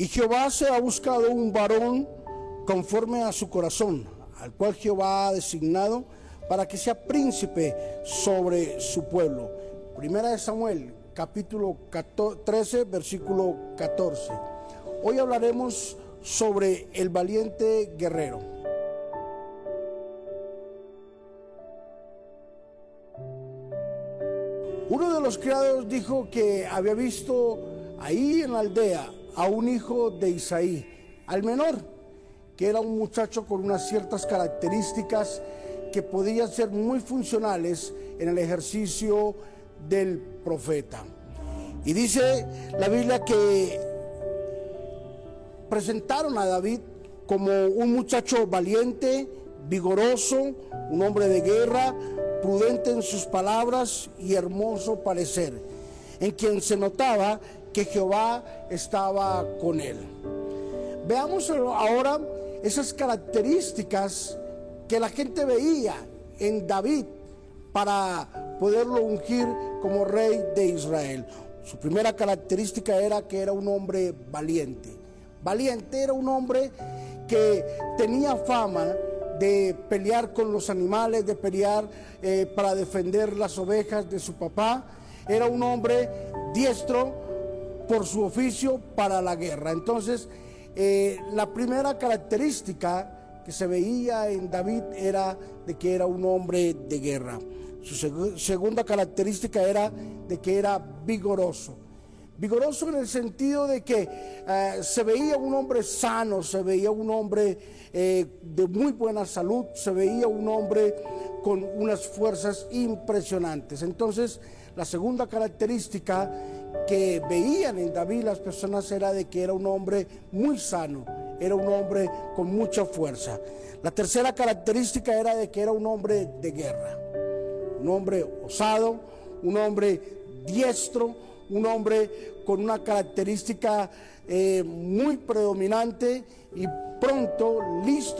Y Jehová se ha buscado un varón conforme a su corazón, al cual Jehová ha designado para que sea príncipe sobre su pueblo. Primera de Samuel, capítulo 13, versículo 14. Hoy hablaremos sobre el valiente guerrero. Uno de los criados dijo que había visto ahí en la aldea a un hijo de Isaí, al menor, que era un muchacho con unas ciertas características que podían ser muy funcionales en el ejercicio del profeta. Y dice la Biblia que presentaron a David como un muchacho valiente, vigoroso, un hombre de guerra, prudente en sus palabras y hermoso parecer, en quien se notaba que Jehová estaba con él. Veamos ahora esas características que la gente veía en David para poderlo ungir como rey de Israel. Su primera característica era que era un hombre valiente. Valiente era un hombre que tenía fama de pelear con los animales, de pelear eh, para defender las ovejas de su papá. Era un hombre diestro por su oficio para la guerra. Entonces, eh, la primera característica que se veía en David era de que era un hombre de guerra. Su segunda característica era de que era vigoroso. Vigoroso en el sentido de que eh, se veía un hombre sano, se veía un hombre eh, de muy buena salud, se veía un hombre con unas fuerzas impresionantes. Entonces, la segunda característica que veían en David las personas era de que era un hombre muy sano, era un hombre con mucha fuerza. La tercera característica era de que era un hombre de guerra, un hombre osado, un hombre diestro, un hombre con una característica eh, muy predominante y pronto listo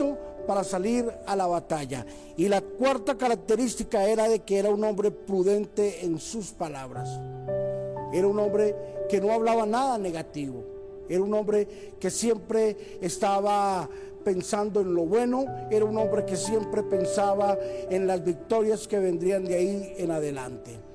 para salir a la batalla. Y la cuarta característica era de que era un hombre prudente en sus palabras. Era un hombre que no hablaba nada negativo. Era un hombre que siempre estaba pensando en lo bueno. Era un hombre que siempre pensaba en las victorias que vendrían de ahí en adelante.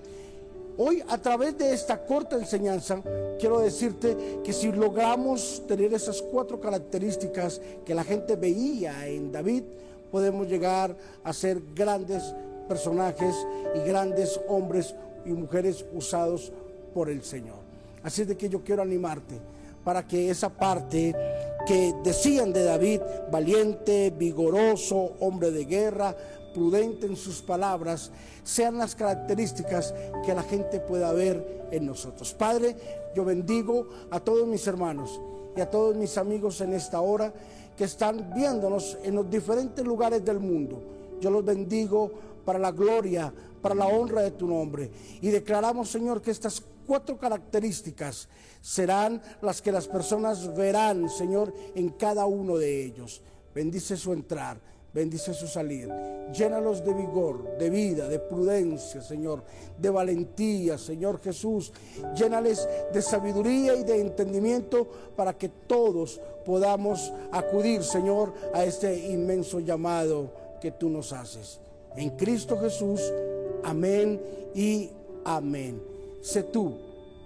Hoy, a través de esta corta enseñanza, quiero decirte que si logramos tener esas cuatro características que la gente veía en David, podemos llegar a ser grandes personajes y grandes hombres y mujeres usados por el Señor. Así es de que yo quiero animarte para que esa parte que decían de David, valiente, vigoroso, hombre de guerra, prudente en sus palabras, sean las características que la gente pueda ver en nosotros. Padre, yo bendigo a todos mis hermanos y a todos mis amigos en esta hora que están viéndonos en los diferentes lugares del mundo. Yo los bendigo para la gloria, para la honra de tu nombre. Y declaramos, Señor, que estas cuatro características serán las que las personas verán, Señor, en cada uno de ellos. Bendice su entrar bendice su salir. Llénalos de vigor, de vida, de prudencia, Señor, de valentía, Señor Jesús. Llénales de sabiduría y de entendimiento para que todos podamos acudir, Señor, a este inmenso llamado que tú nos haces. En Cristo Jesús, amén y amén. Sé tú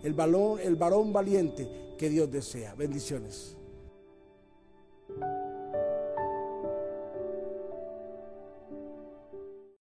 el, el varón valiente que Dios desea. Bendiciones.